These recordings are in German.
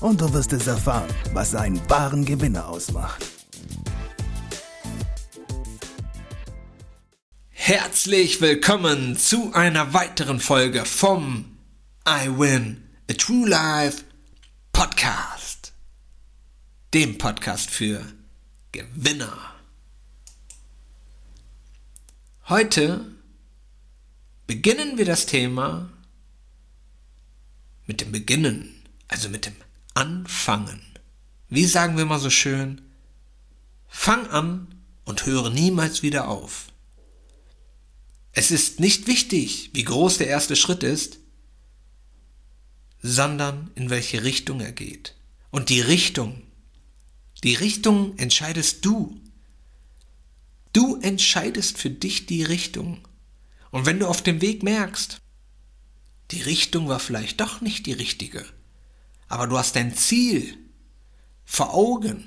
und du wirst es erfahren, was einen wahren Gewinner ausmacht. Herzlich willkommen zu einer weiteren Folge vom I Win a True Life Podcast. Dem Podcast für Gewinner. Heute beginnen wir das Thema mit dem Beginnen, also mit dem Anfangen. Wie sagen wir mal so schön? Fang an und höre niemals wieder auf. Es ist nicht wichtig, wie groß der erste Schritt ist, sondern in welche Richtung er geht. Und die Richtung, die Richtung entscheidest du. Du entscheidest für dich die Richtung. Und wenn du auf dem Weg merkst, die Richtung war vielleicht doch nicht die richtige, aber du hast dein Ziel vor Augen,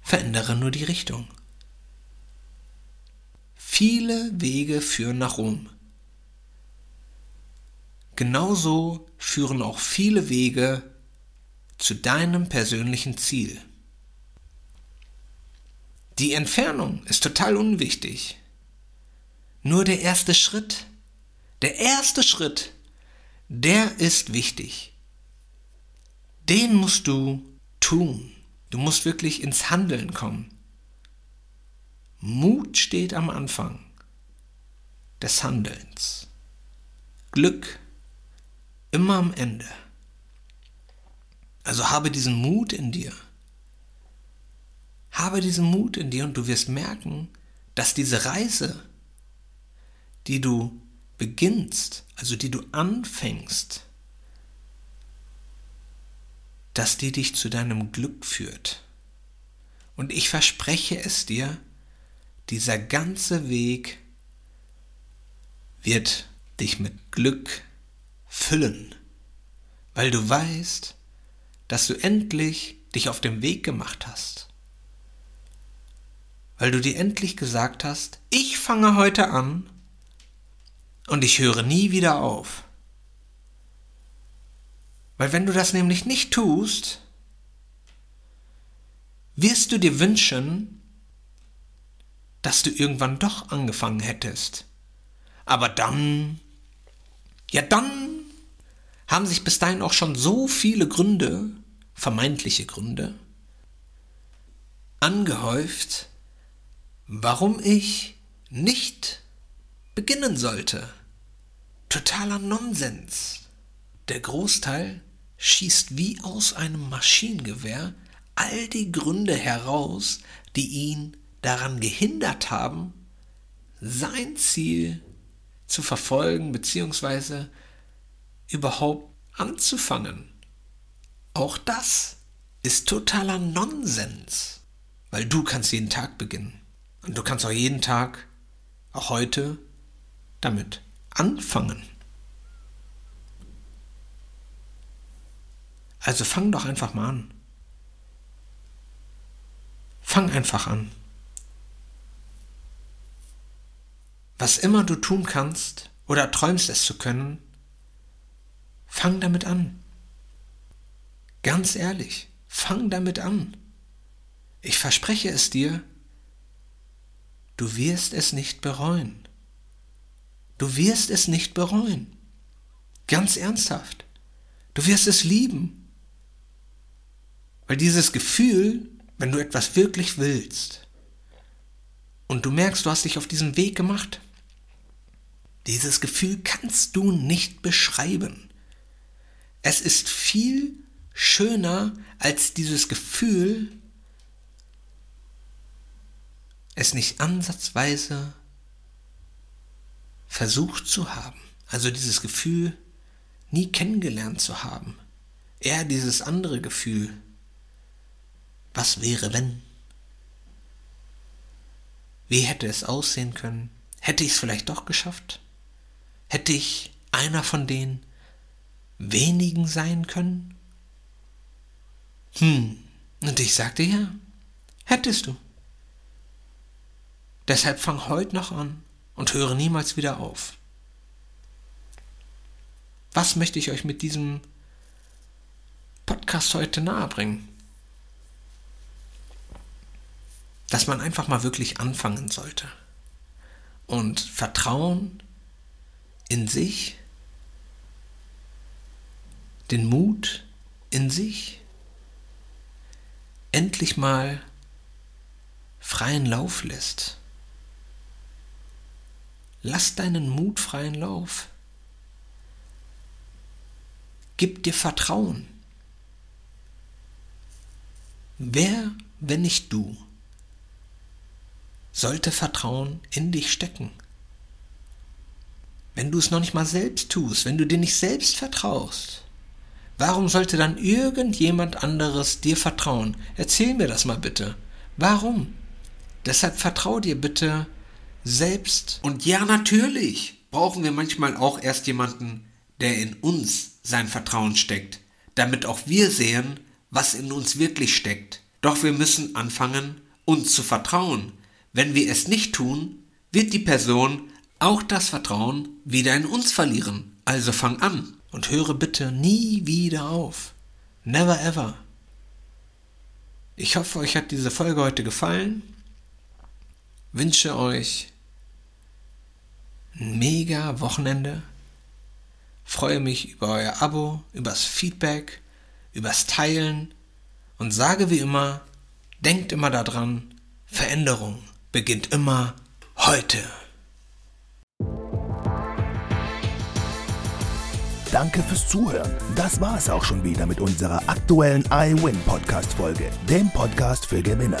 verändere nur die Richtung. Viele Wege führen nach Rom. Genauso führen auch viele Wege zu deinem persönlichen Ziel. Die Entfernung ist total unwichtig. Nur der erste Schritt, der erste Schritt, der ist wichtig. Den musst du tun. Du musst wirklich ins Handeln kommen. Mut steht am Anfang des Handelns. Glück immer am Ende. Also habe diesen Mut in dir. Habe diesen Mut in dir und du wirst merken, dass diese Reise, die du beginnst, also die du anfängst, dass die dich zu deinem Glück führt. Und ich verspreche es dir, dieser ganze Weg wird dich mit Glück füllen, weil du weißt, dass du endlich dich auf den Weg gemacht hast. Weil du dir endlich gesagt hast, ich fange heute an und ich höre nie wieder auf. Weil wenn du das nämlich nicht tust, wirst du dir wünschen, dass du irgendwann doch angefangen hättest. Aber dann, ja dann haben sich bis dahin auch schon so viele Gründe, vermeintliche Gründe, angehäuft, warum ich nicht beginnen sollte. Totaler Nonsens. Der Großteil schießt wie aus einem Maschinengewehr all die Gründe heraus, die ihn daran gehindert haben, sein Ziel zu verfolgen bzw. überhaupt anzufangen. Auch das ist totaler Nonsens, weil du kannst jeden Tag beginnen und du kannst auch jeden Tag, auch heute, damit anfangen. Also fang doch einfach mal an. Fang einfach an. Was immer du tun kannst oder träumst es zu können, fang damit an. Ganz ehrlich, fang damit an. Ich verspreche es dir, du wirst es nicht bereuen. Du wirst es nicht bereuen. Ganz ernsthaft. Du wirst es lieben. Weil dieses Gefühl, wenn du etwas wirklich willst und du merkst, du hast dich auf diesen Weg gemacht, dieses Gefühl kannst du nicht beschreiben. Es ist viel schöner als dieses Gefühl, es nicht ansatzweise versucht zu haben, also dieses Gefühl nie kennengelernt zu haben, eher dieses andere Gefühl, Was wäre, wenn? Wie hätte es aussehen können? Hätte ich es vielleicht doch geschafft? Hätte ich einer von den wenigen sein können? Hm, und ich sagte ja, hättest du. Deshalb fang heute noch an und höre niemals wieder auf. Was möchte ich euch mit diesem Podcast heute nahebringen? Dass man einfach mal wirklich anfangen sollte. Und Vertrauen in sich, den Mut in sich, endlich mal freien Lauf lässt. Lass deinen Mut freien Lauf. Gib dir Vertrauen. Wer, wenn nicht du, sollte Vertrauen in dich stecken? Wenn du es noch nicht mal selbst tust, wenn du dir nicht selbst vertraust, warum sollte dann irgendjemand anderes dir vertrauen? Erzähl mir das mal bitte. Warum? Deshalb vertrau dir bitte selbst. Und ja, natürlich brauchen wir manchmal auch erst jemanden, der in uns sein Vertrauen steckt, damit auch wir sehen, was in uns wirklich steckt. Doch wir müssen anfangen, uns zu vertrauen. Wenn wir es nicht tun, wird die Person auch das Vertrauen wieder in uns verlieren. Also fang an und höre bitte nie wieder auf. Never ever. Ich hoffe, euch hat diese Folge heute gefallen. Wünsche euch ein mega Wochenende. Freue mich über euer Abo, übers Feedback, übers Teilen und sage wie immer, denkt immer daran, Veränderung beginnt immer heute. Danke fürs Zuhören. Das war es auch schon wieder mit unserer aktuellen iWin Podcast Folge, dem Podcast für Gewinner.